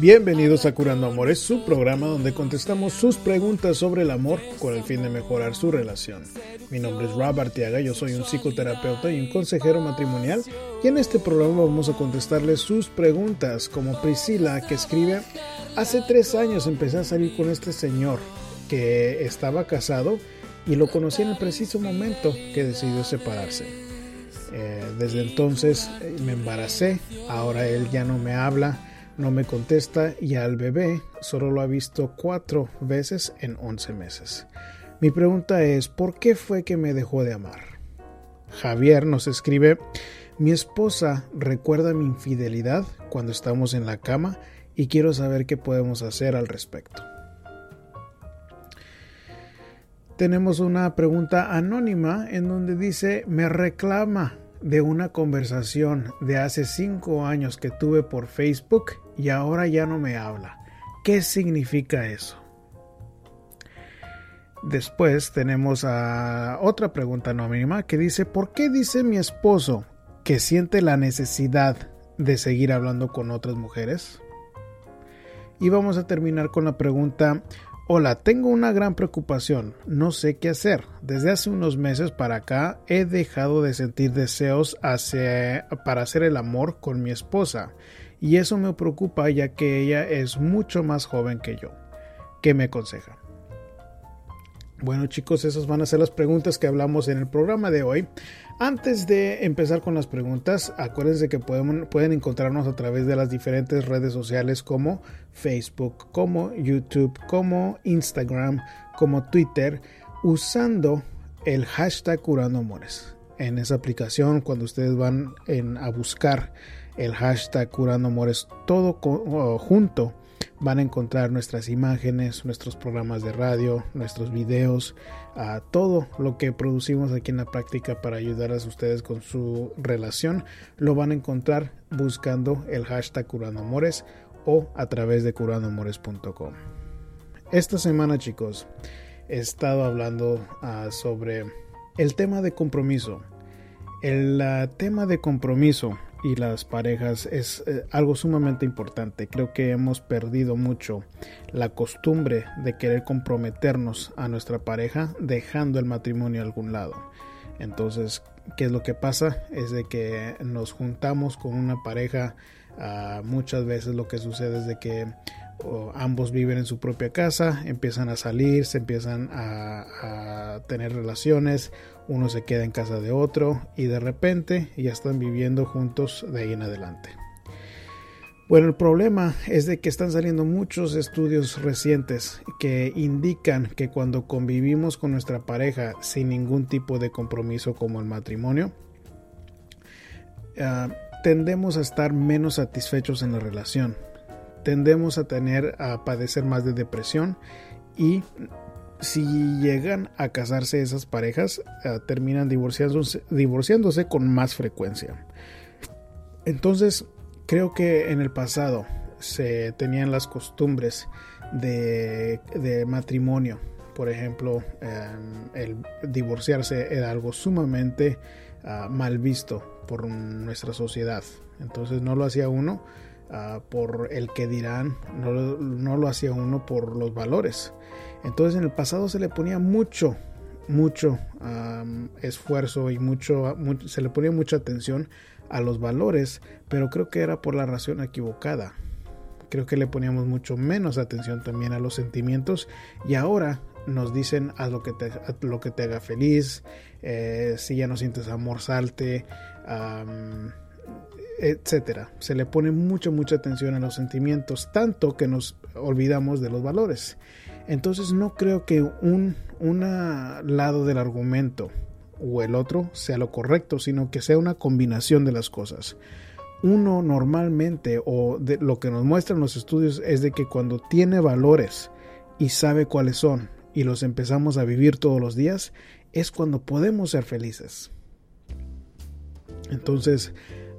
Bienvenidos a Curando Amores, su programa donde contestamos sus preguntas sobre el amor con el fin de mejorar su relación. Mi nombre es Rob Artiaga, yo soy un psicoterapeuta y un consejero matrimonial y en este programa vamos a contestarles sus preguntas como Priscila que escribe, hace tres años empecé a salir con este señor que estaba casado y lo conocí en el preciso momento que decidió separarse. Eh, desde entonces eh, me embaracé, ahora él ya no me habla, no me contesta y al bebé solo lo ha visto cuatro veces en 11 meses. Mi pregunta es, ¿por qué fue que me dejó de amar? Javier nos escribe, mi esposa recuerda mi infidelidad cuando estamos en la cama y quiero saber qué podemos hacer al respecto. Tenemos una pregunta anónima en donde dice, me reclama de una conversación de hace cinco años que tuve por Facebook y ahora ya no me habla. ¿Qué significa eso? Después tenemos a otra pregunta anónima que dice, ¿por qué dice mi esposo que siente la necesidad de seguir hablando con otras mujeres? Y vamos a terminar con la pregunta, Hola, tengo una gran preocupación, no sé qué hacer. Desde hace unos meses para acá he dejado de sentir deseos para hacer el amor con mi esposa y eso me preocupa ya que ella es mucho más joven que yo. ¿Qué me aconseja? Bueno chicos, esas van a ser las preguntas que hablamos en el programa de hoy. Antes de empezar con las preguntas, acuérdense que pueden, pueden encontrarnos a través de las diferentes redes sociales como Facebook, como YouTube, como Instagram, como Twitter, usando el hashtag Curando Amores. En esa aplicación, cuando ustedes van a buscar el hashtag Curando Amores todo junto, van a encontrar nuestras imágenes, nuestros programas de radio, nuestros videos, todo lo que producimos aquí en la práctica para ayudar a ustedes con su relación, lo van a encontrar buscando el hashtag Curando Amores o a través de curandoamores.com. Esta semana, chicos, he estado hablando ah, sobre el tema de compromiso. El ah, tema de compromiso y las parejas es eh, algo sumamente importante. Creo que hemos perdido mucho la costumbre de querer comprometernos a nuestra pareja dejando el matrimonio a algún lado. Entonces, ¿qué es lo que pasa? Es de que nos juntamos con una pareja. Ah, muchas veces lo que sucede es de que ambos viven en su propia casa, empiezan a salir, se empiezan a, tener relaciones, uno se queda en casa de otro y de repente ya están viviendo juntos de ahí en adelante. Bueno, el problema es de que están saliendo muchos estudios recientes que indican que cuando convivimos con nuestra pareja sin ningún tipo de compromiso como el matrimonio, ah, tendemos a estar menos satisfechos en la relación tendemos a tener a padecer más de depresión y si llegan a casarse esas parejas eh, terminan divorciándose, divorciándose con más frecuencia. Entonces creo que en el pasado se tenían las costumbres de, matrimonio. Por ejemplo, em, el divorciarse era algo sumamente ah, mal visto por nuestra sociedad. Entonces no lo hacía uno Ah, por el que dirán, no, lo hacía uno por los valores. Entonces en el pasado se le ponía mucho, mucho esfuerzo y mucho, se le ponía mucha atención a los valores, pero creo que era por la razón equivocada. Creo que le poníamos mucho menos atención también a los sentimientos y ahora nos dicen haz lo que te, lo que te haga feliz, eh, si ya no sientes amor salte, etcétera. Se le pone mucha, mucha atención a los sentimientos, tanto que nos olvidamos de los valores. Entonces no creo que un lado del argumento o el otro sea lo correcto, sino que sea una combinación de las cosas. Uno normalmente, o de lo que nos muestran los estudios, es de que cuando tiene valores y sabe cuáles son, y los empezamos a vivir todos los días, es cuando podemos ser felices. Entonces,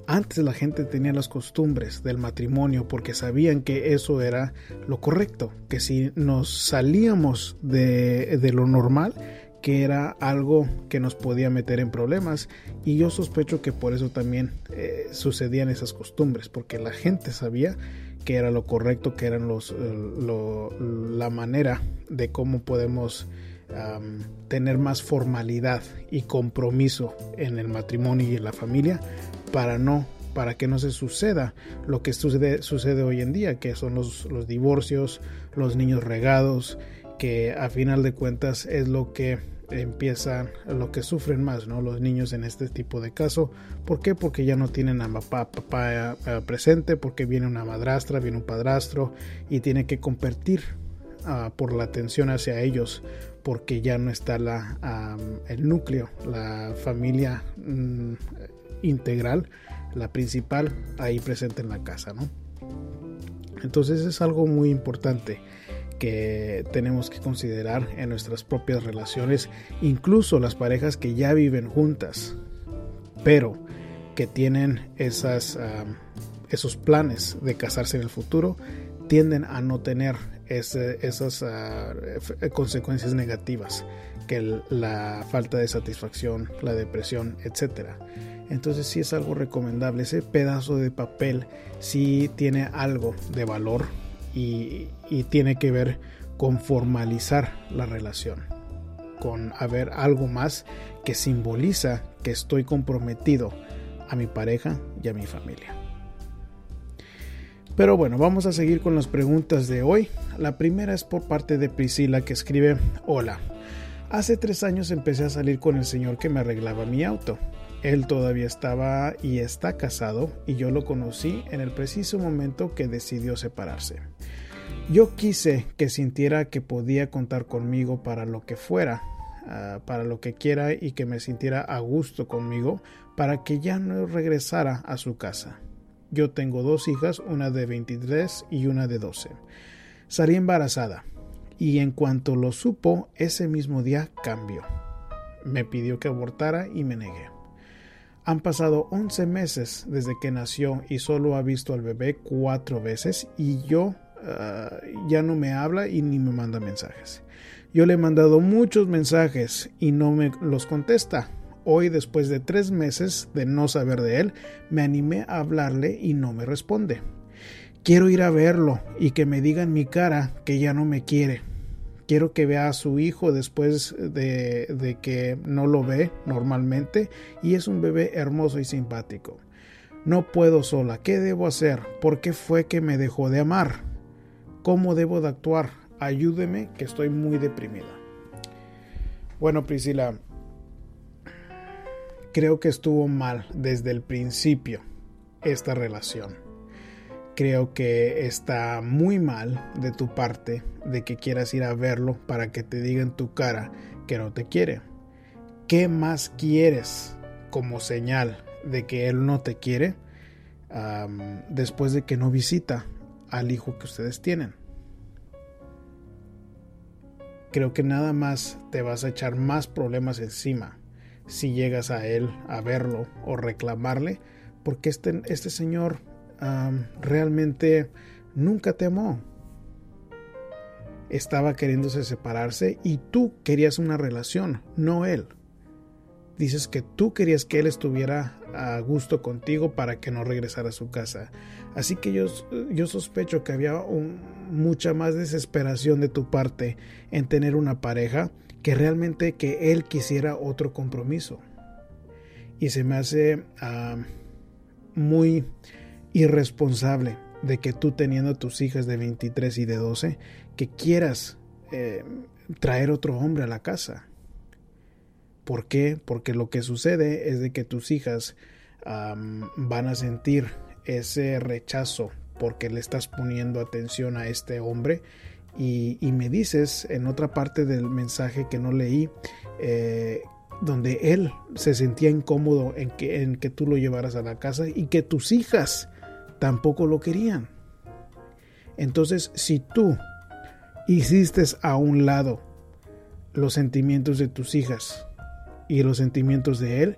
antes la gente tenía las costumbres del matrimonio porque sabían que eso era lo correcto, que si nos salíamos de, lo normal, que era algo que nos podía meter en problemas. Y yo sospecho que por eso también eh, sucedían esas costumbres, porque la gente sabía que era lo correcto, que eran los, eh, la manera de cómo podemos tener más formalidad y compromiso en el matrimonio y en la familia para no para que no se suceda lo que sucede, sucede hoy en día, que son los, los divorcios, los niños regados, que a final de cuentas es lo que empiezan lo que sufren más, ¿no? Los niños en este tipo de caso. ¿Por qué? Porque ya no tienen a papá, papá eh, presente, porque viene una madrastra, viene un padrastro y tiene que competir ah, por la atención hacia ellos, porque ya no está la, el núcleo, la familia mm, integral, la principal, ahí presente en la casa, ¿no? Entonces es algo muy importante que tenemos que considerar en nuestras propias relaciones, incluso las parejas que ya viven juntas, pero que tienen esas, esos planes de casarse en el futuro, tienden a no tener esas ah, consecuencias negativas que la falta de satisfacción, la depresión, etc. Entonces sí es algo recomendable. Ese pedazo de papel sí tiene algo de valor y, tiene que ver con formalizar la relación, con haber algo más que simboliza que estoy comprometido a mi pareja y a mi familia. Pero bueno, vamos a seguir con las preguntas de hoy. La primera es por parte de Priscila que escribe, hola, hace tres años empecé a salir con el señor que me arreglaba mi auto. Él todavía estaba y está casado y yo lo conocí en el preciso momento que decidió separarse. Yo quise que sintiera que podía contar conmigo para lo que fuera, ah, para lo que quiera y que me sintiera a gusto conmigo para que ya no regresara a su casa. Yo tengo dos hijas, una de 23 y una de 12. Salí embarazada y en cuanto lo supo, ese mismo día cambió. Me pidió que abortara y me negué. Han pasado 11 meses desde que nació y solo ha visto al bebé cuatro veces y yo Ah, ya no me habla y ni me manda mensajes. Yo le he mandado muchos mensajes y no me los contesta. Hoy, después de tres meses de no saber de él, me animé a hablarle y no me responde. Quiero ir a verlo y que me diga en mi cara que ya no me quiere. Quiero que vea a su hijo después de, de que no lo ve normalmente y es un bebé hermoso y simpático. No puedo sola. ¿Qué debo hacer? ¿Por qué fue que me dejó de amar? ¿Cómo debo de actuar? Ayúdeme que estoy muy deprimida. Bueno, Priscila, creo que estuvo mal desde el principio esta relación. Creo que está muy mal de tu parte de que quieras ir a verlo para que te diga en tu cara que no te quiere. ¿Qué más quieres como señal de que él no te quiere después de que no visita al hijo que ustedes tienen. Creo que nada más te vas a echar más problemas encima si llegas a él a verlo o reclamarle, porque este, este señor realmente nunca te amó. Estaba queriéndose separarse y tú querías una relación, no él dices que tú querías que él estuviera a gusto contigo para que no regresara a su casa. Así que yo, yo sospecho que había mucha más desesperación de tu parte en tener una pareja que realmente que él quisiera otro compromiso. Y se me hace muy irresponsable de que tú teniendo tus hijas de 23 y de 12, que quieras eh, traer otro hombre a la casa. ¿Por qué? Porque lo que sucede es de que tus hijas van a sentir ese rechazo porque le estás poniendo atención a este hombre y, me dices en otra parte del mensaje que no leí eh, donde él se sentía incómodo en que, en que tú lo llevaras a la casa y que tus hijas tampoco lo querían. Entonces, si tú hiciste a un lado los sentimientos de tus hijas y los sentimientos de él,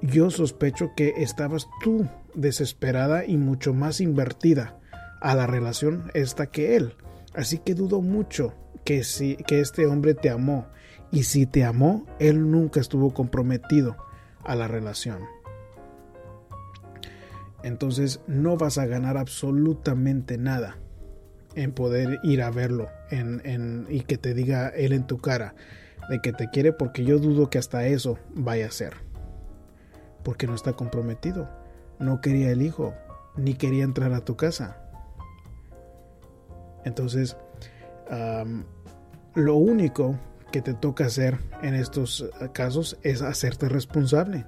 yo sospecho que estabas tú desesperada y mucho más invertida a la relación esta que él. Así que dudo mucho que, si, que este hombre te amó. Y si te amó, él nunca estuvo comprometido a la relación. Entonces no vas a ganar absolutamente nada en poder ir a verlo en, y que te diga él en tu cara de que te quiere porque yo dudo que hasta eso vaya a ser. Porque no está comprometido. No quería el hijo, ni quería entrar a tu casa. Entonces, lo único que te toca hacer en estos casos es hacerte responsable.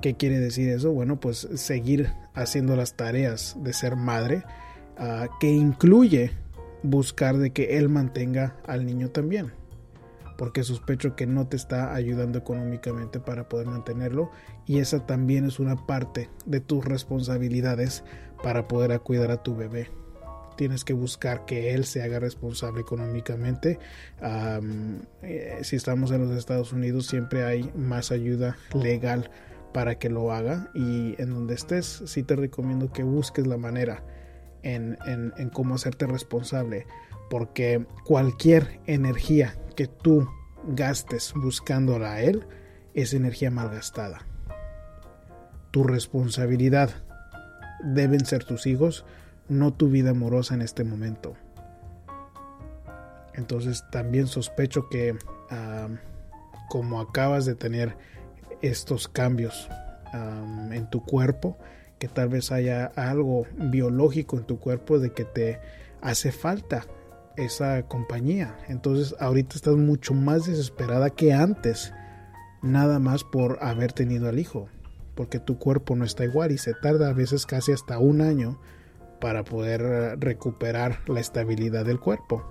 ¿Qué quiere decir eso? Bueno, pues seguir haciendo las tareas de ser madre, ah, que incluye buscar de que él mantenga al niño también. Porque sospecho que no te está ayudando económicamente para poder mantenerlo y esa también es una parte de tus responsabilidades para poder cuidar a tu bebé tienes que buscar que él se haga responsable económicamente. Eh, si estamos en los Estados Unidos, siempre hay más ayuda legal para que lo haga. Y en donde estés, sí te recomiendo que busques la manera en, en cómo hacerte responsable. Porque cualquier energía que tú gastes buscándola a él es energía malgastada. Tu responsabilidad deben ser tus hijos no tu vida amorosa en este momento. Entonces también sospecho que como acabas de tener estos cambios en tu cuerpo, que tal vez haya algo biológico en tu cuerpo de que te hace falta esa compañía. Entonces ahorita estás mucho más desesperada que antes, nada más por haber tenido al hijo, porque tu cuerpo no está igual y se tarda a veces casi hasta un año para poder eh, recuperar la estabilidad del cuerpo.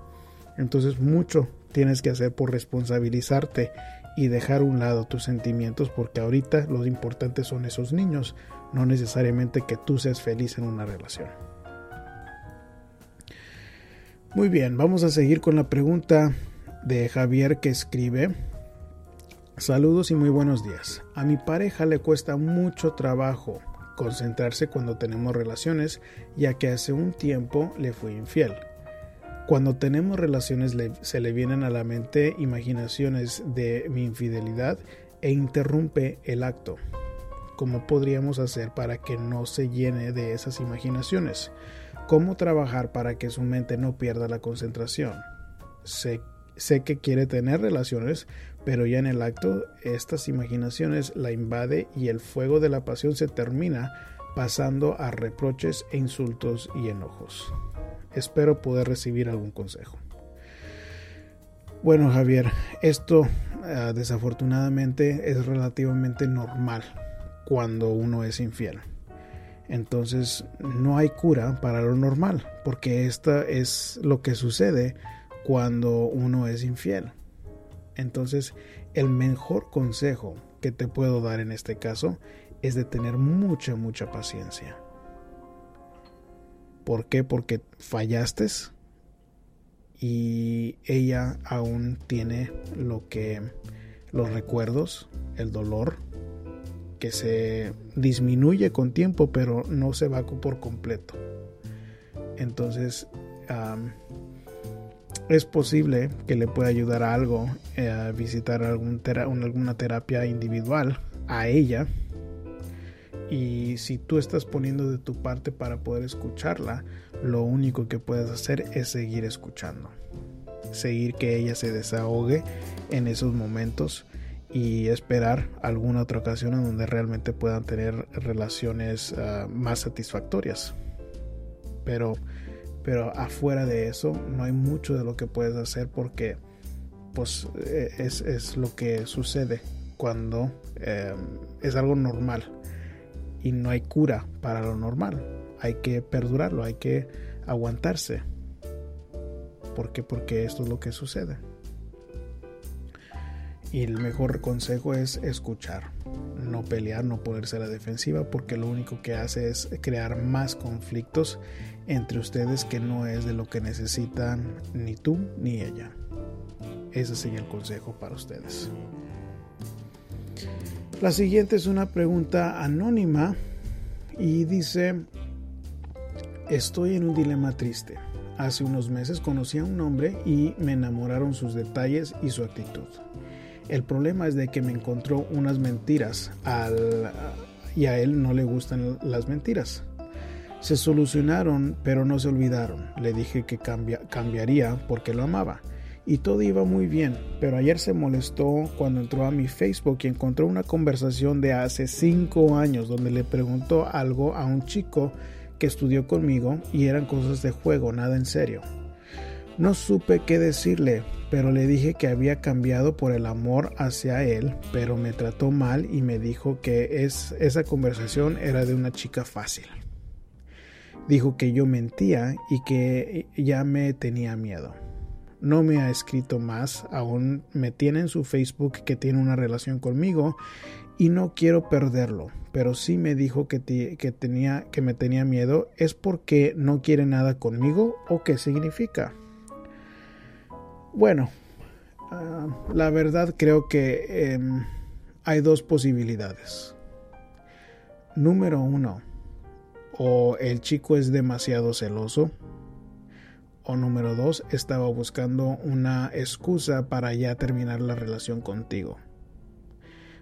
Entonces mucho tienes que hacer por responsabilizarte y dejar a un lado tus sentimientos porque ahorita lo importante son esos niños, no necesariamente que tú seas feliz en una relación. Muy bien, vamos a seguir con la pregunta de Javier que escribe. Saludos y muy buenos días. A mi pareja le cuesta mucho trabajo concentrarse cuando tenemos relaciones, ya que hace un tiempo le fui infiel. Cuando tenemos relaciones se le vienen a la mente imaginaciones de mi infidelidad e interrumpe el acto. ¿Cómo podríamos hacer para que no se llene de esas imaginaciones? ¿Cómo trabajar para que su mente no pierda la concentración? Sé, sé que quiere tener relaciones, pero ya en el acto estas imaginaciones la invade y el fuego de la pasión se termina pasando a reproches e insultos y enojos. Espero poder recibir algún consejo. Bueno Javier, esto ah, desafortunadamente es relativamente normal cuando uno es infiel. Entonces no hay cura para lo normal, porque esta es lo que sucede cuando uno es infiel. Entonces, el mejor consejo que te puedo dar en este caso es de tener mucha, mucha paciencia. ¿Por qué? Porque fallaste y ella aún tiene lo que los recuerdos, el dolor, que se disminuye con tiempo, pero no se va por completo. Entonces, es posible que le pueda ayudar a algo eh, a visitar algún alguna terapia individual a ella y si tú estás poniendo de tu parte para poder escucharla lo único que puedes hacer es seguir escuchando. Seguir que ella se desahogue en esos momentos y esperar alguna otra ocasión en donde realmente puedan tener relaciones ah, más satisfactorias. Pero pero afuera de eso no hay mucho de lo que puedes hacer porque pues eh, es, lo que sucede cuando em, es algo normal y no hay cura para lo normal hay que perdurarlo hay que aguantarse ¿por qué? porque esto es lo que sucede y el mejor consejo es escuchar, no pelear, no ponerse a la defensiva, porque lo único que hace es crear más conflictos entre ustedes que no es de lo que necesitan ni tú ni ella. ese sería el consejo para ustedes. La siguiente es una pregunta anónima y dice, estoy en un dilema triste. Hace unos meses conocí a un hombre y me enamoraron sus detalles y su actitud. El problema es de que me encontró unas mentiras al, y a él no le gustan las mentiras. Se solucionaron, pero no se olvidaron. Le dije que cambiaría porque lo amaba. Y todo iba muy bien, pero ayer se molestó cuando entró a mi Facebook y encontró una conversación de hace 5 años donde le preguntó algo a un chico que estudió conmigo y eran cosas de juego, nada en serio. No supe qué decirle, pero le dije que había cambiado por el amor hacia él, pero me trató mal y me dijo que es, esa conversación era de una chica fácil. Dijo que yo mentía y que ya me tenía miedo. No me ha escrito más, aún me tiene en su Facebook que tiene una relación conmigo y no quiero perderlo, pero sí me dijo que, que, tenía, que me tenía miedo. ¿Es porque no quiere nada conmigo o qué significa? Bueno, ah, la verdad creo que em, hay dos posibilidades. Número uno, o el chico es demasiado celoso, o número dos, estaba buscando una excusa para ya terminar la relación contigo.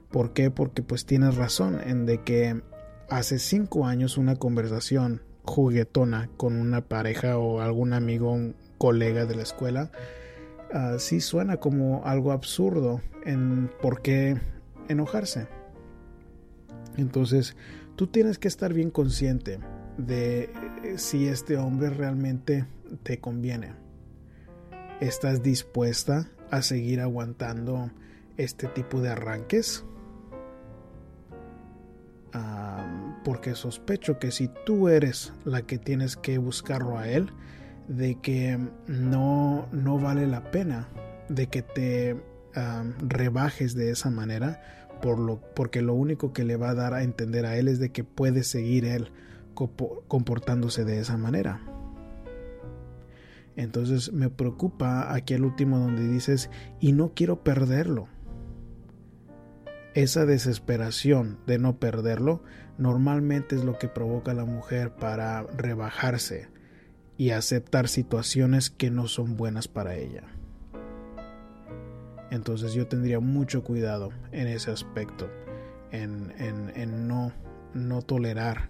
¿Por qué? Porque pues tienes razón en de que hace cinco años una conversación juguetona con una pareja o algún amigo, un colega de la escuela, uh, sí suena como algo absurdo en por qué enojarse. Entonces, tú tienes que estar bien consciente de si este hombre realmente te conviene. ¿Estás dispuesta a seguir aguantando este tipo de arranques? porque sospecho que si tú eres la que tienes que buscarlo a él, de que no, no vale la pena de que te rebajes de esa manera por lo, porque lo único que le va a dar a entender a él es de que puede seguir él comportándose de esa manera. Entonces me preocupa aquí el último donde dices y no quiero perderlo. Esa desesperación de no perderlo normalmente es lo que provoca a la mujer para rebajarse, y aceptar situaciones que no son buenas para ella. Entonces yo tendría mucho cuidado en ese aspecto, en, en, no, no, tolerar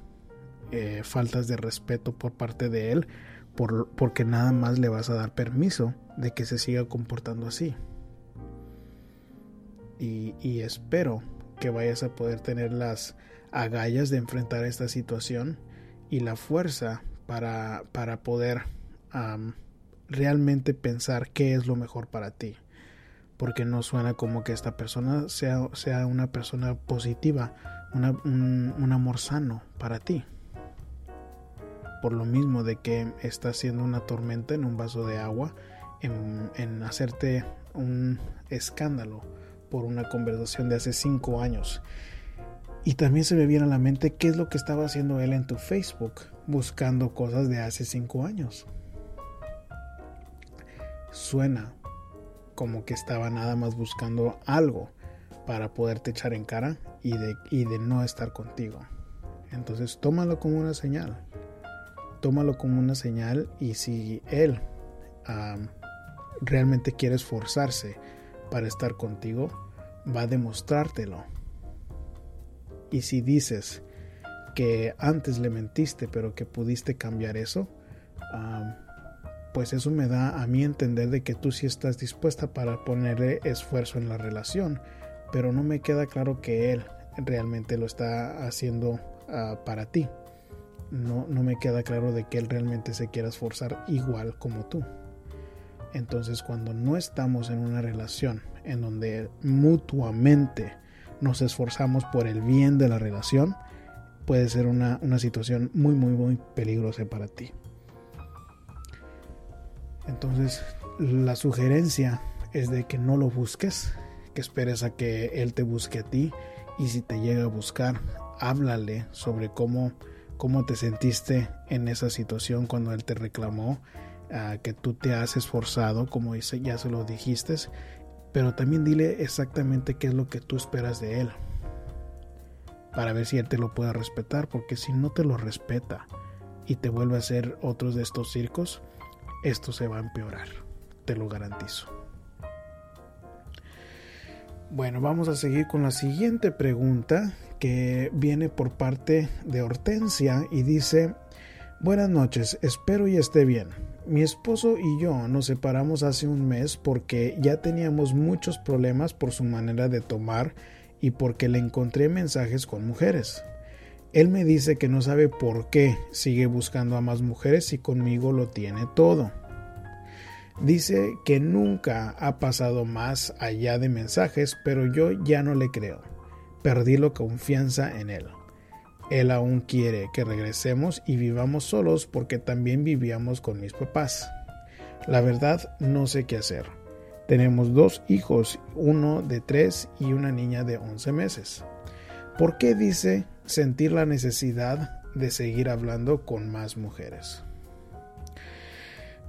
eh, faltas de respeto por parte de él, por, porque nada más le vas a dar permiso de que se siga comportando así. Y, espero que vayas a poder tener las agallas de enfrentar esta situación y la fuerza para, para poder realmente pensar qué es lo mejor para ti. Porque no suena como que esta persona sea, sea una persona positiva, un, amor sano para ti. Por lo mismo de que está haciendo una tormenta en un vaso de agua, en, hacerte un escándalo por una conversación de hace cinco años. Y también se me viene a la mente qué es lo que estaba haciendo él en tu Facebook buscando cosas de hace cinco años. Suena como que estaba nada más buscando algo para poderte echar en cara y de, y de no estar contigo. Entonces tómalo como una señal. Tómalo como una señal y si él realmente quiere esforzarse para estar contigo, va a demostrártelo. Y si dices, que antes le mentiste pero que pudiste cambiar eso, pues eso me da a mí entender de que tú sí estás dispuesta para ponerle esfuerzo en la relación, pero no me queda claro que él realmente lo está haciendo ah, para ti. No, no me queda claro de que él realmente se quiera esforzar igual como tú. Entonces cuando no estamos en una relación en donde mutuamente nos esforzamos por el bien de la relación, puede ser una, situación muy, muy, muy peligrosa para ti. Entonces, la sugerencia es de que no lo busques, que esperes a que él te busque a ti y si te llega a buscar, háblale sobre cómo, cómo te sentiste en esa situación cuando él te reclamó que tú te has esforzado, como dice, ya se lo dijiste, pero también dile exactamente qué es lo que tú esperas de él, para ver si él te lo puede respetar, porque si no te lo respeta y te vuelve a hacer otros de estos circos, esto se va a empeorar, te lo garantizo. Bueno, vamos a seguir con la siguiente pregunta que viene por parte de Hortensia y dice, buenas noches, espero y esté bien. Mi esposo y yo nos separamos hace un mes porque ya teníamos muchos problemas por su manera de tomar y porque le encontré mensajes con mujeres. Él me dice que no sabe por qué sigue buscando a más mujeres y conmigo lo tiene todo. Dice que nunca ha pasado más allá de mensajes, pero yo ya no le creo. Perdí la confianza en él. Él aún quiere que regresemos y vivamos solos porque también vivíamos con mis papás. La verdad no sé qué hacer. Tenemos dos hijos, uno de tres y una niña de once meses. ¿Por qué dice sentir la necesidad de seguir hablando con más mujeres?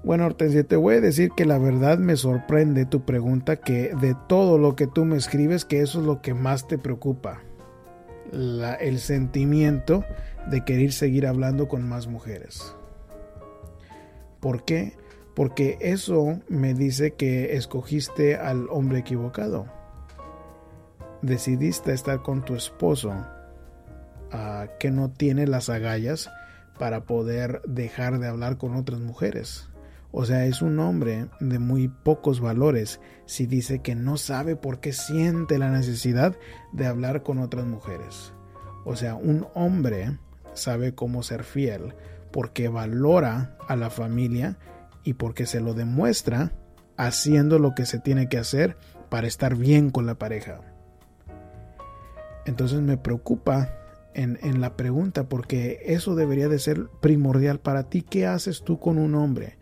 Bueno, Hortensia, te voy a decir que la verdad me sorprende tu pregunta, que de todo lo que tú me escribes, que eso es lo que más te preocupa el sentimiento de querer seguir hablando con más mujeres. ¿Por qué? Porque eso me dice que escogiste al hombre equivocado. Decidiste estar con tu esposo ah, que no tiene las agallas para poder dejar de hablar con otras mujeres. O sea, es un hombre de muy pocos valores si dice que no sabe por qué siente la necesidad de hablar con otras mujeres. O sea, un hombre sabe cómo ser fiel porque valora a la familia y porque se lo demuestra haciendo lo que se tiene que hacer para estar bien con la pareja. Entonces me preocupa en, la pregunta porque eso debería de ser primordial para ti. ¿Qué haces tú con un hombre?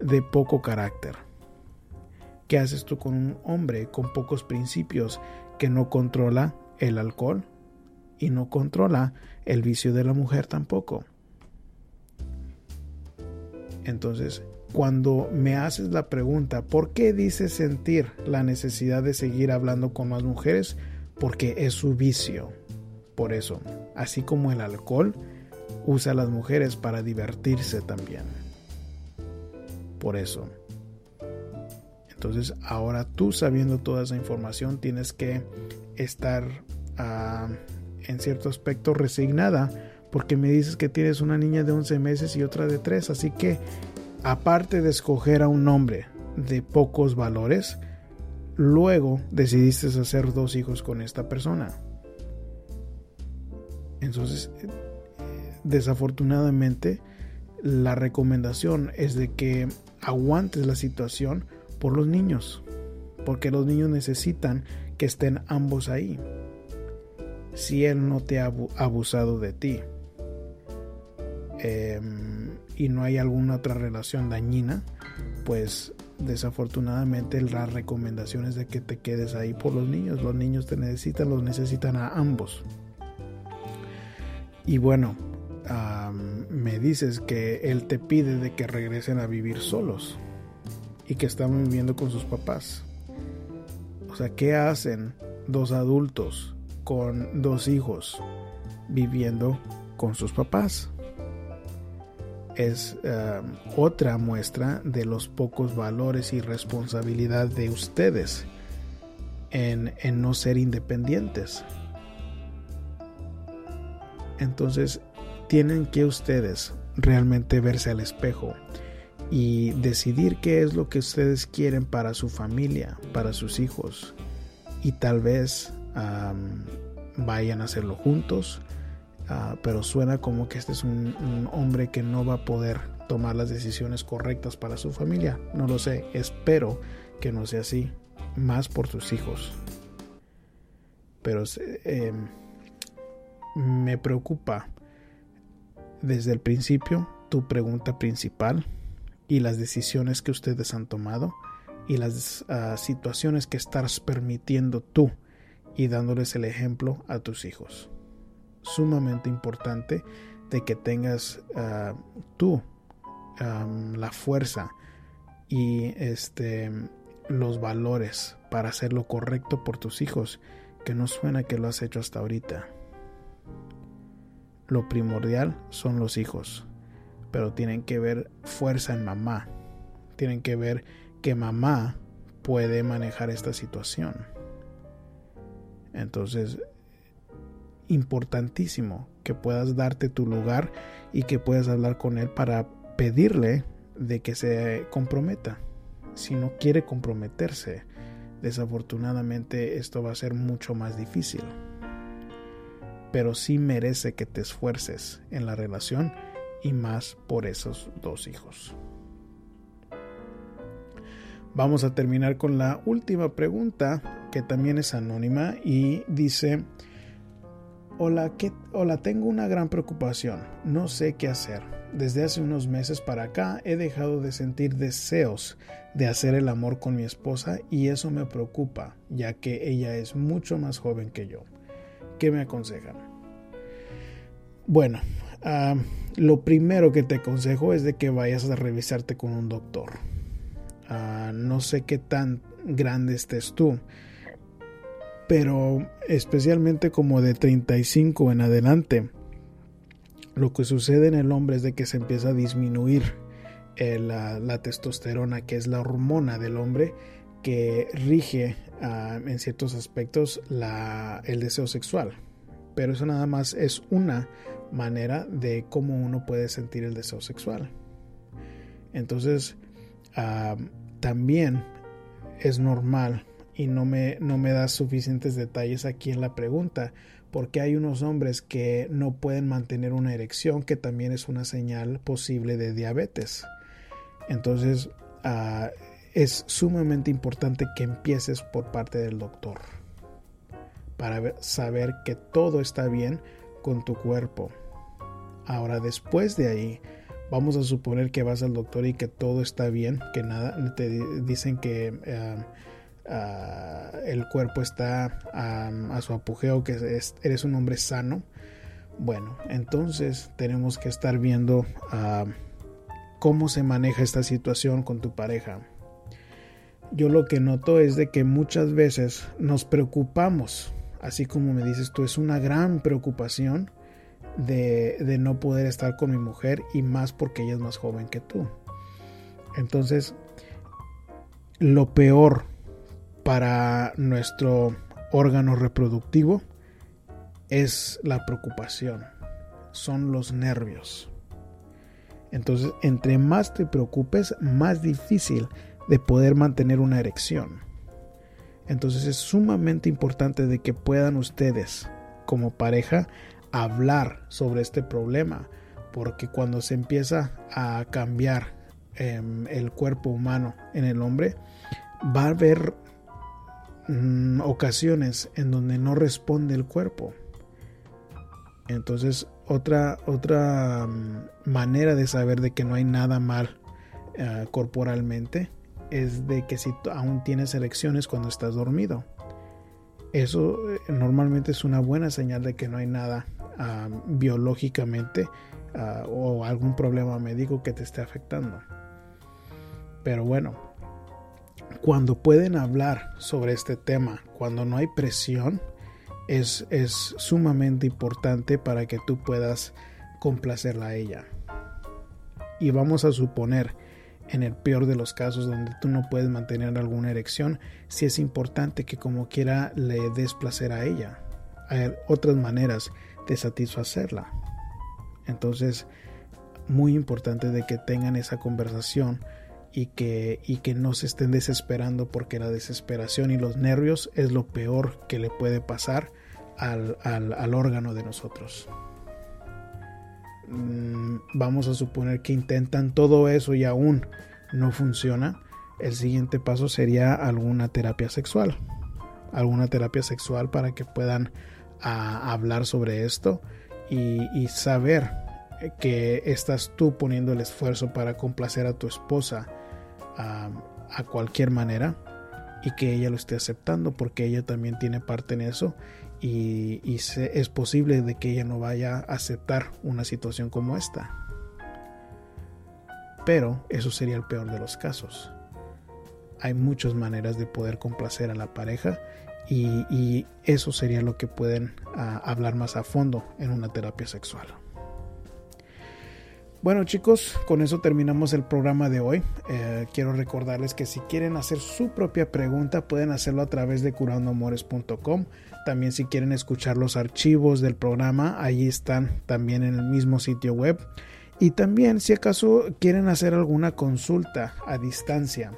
De poco carácter. ¿Qué haces tú con un hombre con pocos principios que no controla el alcohol y no controla el vicio de la mujer tampoco? Entonces, cuando me haces la pregunta, ¿por qué dices sentir la necesidad de seguir hablando con más mujeres? Porque es su vicio. Por eso, así como el alcohol, usa a las mujeres para divertirse también por eso. Entonces ahora tú sabiendo toda esa información tienes que estar ah, en cierto aspecto resignada porque me dices que tienes una niña de 11 meses y otra de 3. Así que aparte de escoger a un hombre de pocos valores, luego decidiste hacer dos hijos con esta persona. Entonces, eh, desafortunadamente, la recomendación es de que aguantes la situación por los niños, porque los niños necesitan que estén ambos ahí. Si él no te ha abusado de ti em, y no hay alguna otra relación dañina, pues desafortunadamente la recomendación es de que te quedes ahí por los niños. Los niños te necesitan, los necesitan a ambos. Y bueno, me dices que él te pide de que regresen a vivir solos y que están viviendo con sus papás. O sea, ¿qué hacen dos adultos con dos hijos viviendo con sus papás? Es otra muestra de los pocos valores y responsabilidad de ustedes en, en no ser independientes. Entonces tienen que ustedes realmente verse al espejo y decidir qué es lo que ustedes quieren para su familia, para sus hijos. Y tal vez vayan a hacerlo juntos, ah, pero suena como que este es un, hombre que no va a poder tomar las decisiones correctas para su familia. No lo sé, espero que no sea así, más por sus hijos. Pero eh, me preocupa desde el principio tu pregunta principal y las decisiones que ustedes han tomado y las ah, situaciones que estás permitiendo tú y dándoles el ejemplo a tus hijos. Sumamente importante de que tengas ah, tú la fuerza y este los valores para hacer lo correcto por tus hijos, que no suena que lo has hecho hasta ahorita. Lo primordial son los hijos, pero tienen que ver fuerza en mamá. Tienen que ver que mamá puede manejar esta situación. Entonces, importantísimo que puedas darte tu lugar y que puedas hablar con él para pedirle de que se comprometa. Si no quiere comprometerse, desafortunadamente esto va a ser mucho más difícil. Pero sí merece que te esfuerces en la relación y más por esos dos hijos. Vamos a terminar con la última pregunta que también es anónima y dice, hola, hola, tengo una gran preocupación, no sé qué hacer. Desde hace unos meses para acá he dejado de sentir deseos de hacer el amor con mi esposa y eso me preocupa, ya que ella es mucho más joven que yo. ¿Qué me aconsejan? Bueno, uh, lo primero que te aconsejo es de que vayas a revisarte con un doctor. Uh, no sé qué tan grande estés tú, pero especialmente como de 35 en adelante, lo que sucede en el hombre es de que se empieza a disminuir eh, la, testosterona, que es la hormona del hombre que rige uh, en ciertos aspectos la, el deseo sexual. Pero eso nada más es una manera de cómo uno puede sentir el deseo sexual. Entonces, uh, también es normal y no me, no me da suficientes detalles aquí en la pregunta, porque hay unos hombres que no pueden mantener una erección, que también es una señal posible de diabetes. Entonces, uh, es sumamente importante que empieces por parte del doctor para saber que todo está bien con tu cuerpo. Ahora, después de ahí, vamos a suponer que vas al doctor y que todo está bien, que nada, te dicen que uh, uh, el cuerpo está a su apogeo, que es, eres un hombre sano. Bueno, entonces tenemos que estar viendo uh, cómo se maneja esta situación con tu pareja. Yo lo que noto es de que muchas veces nos preocupamos, así como me dices tú, es una gran preocupación de, de, no poder estar con mi mujer y más porque ella es más joven que tú. Entonces, lo peor para nuestro órgano reproductivo es la preocupación, son los nervios. Entonces, entre más te preocupes, más difícil de poder mantener una erección. Entonces es sumamente importante de que puedan ustedes como pareja hablar sobre este problema, porque cuando se empieza a cambiar eh, el cuerpo humano en el hombre, va a haber Mm, ocasiones en donde no responde el cuerpo. Entonces, otra, otra mm, manera de saber de que no hay nada mal uh, corporalmente es de que si aún tienes erecciones cuando estás dormido. Eso eh, normalmente es una buena señal de que no hay nada biológicamente uh, o algún problema médico que te esté afectando. Pero bueno, cuando pueden hablar sobre este tema, cuando no hay presión, es, es sumamente importante para que tú puedas complacerla a ella. Y vamos a suponer, en el peor de los casos donde tú no puedes mantener alguna erección, si es importante que como quiera le des placer a ella. Hay otras maneras de satisfacerla. Entonces, muy importante de que tengan esa conversación y que, y que no se estén desesperando porque la desesperación y los nervios es lo peor que le puede pasar al, al órgano de nosotros. Mm, vamos a suponer que intentan todo eso y aún no funciona. El siguiente paso sería alguna terapia sexual. Alguna terapia sexual para que puedan a, hablar sobre esto y, y saber que estás tú poniendo el esfuerzo para complacer a tu esposa a, cualquier manera y que ella lo esté aceptando porque ella también tiene parte en eso y, es posible de que ella no vaya a aceptar una situación como esta. Pero eso sería el peor de los casos. hay muchas maneras de poder complacer a la pareja y, eso sería lo que pueden ah, hablar más a fondo en una terapia sexual. Bueno chicos, con eso terminamos el programa de hoy. Eh, quiero recordarles que si quieren hacer su propia pregunta pueden hacerlo a través de curandoamores.com. También si quieren escuchar los archivos del programa, ahí están también en el mismo sitio web. Y también si acaso quieren hacer alguna consulta a distancia,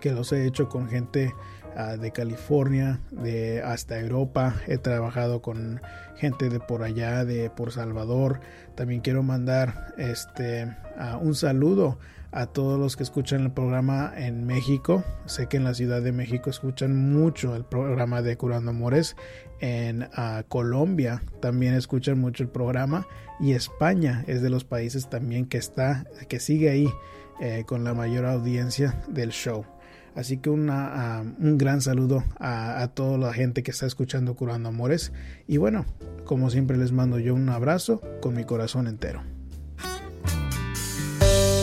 que los he hecho con gente Ah, de California, de hasta Europa. He trabajado con gente de por allá, de por Salvador. También quiero mandar este un saludo a todos los que escuchan el programa en México. Sé que en la Ciudad de México escuchan mucho el programa de Curando Amores. En ah, Colombia también escuchan mucho el programa. Y España es de los países también que está, que sigue ahí eh, con la mayor audiencia del show. Así que una, un gran saludo a, toda la gente que está escuchando Curando Amores. Y bueno, como siempre les mando yo un abrazo con mi corazón entero.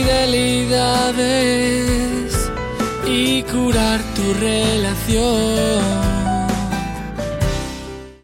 infidelidades y curar tu relación.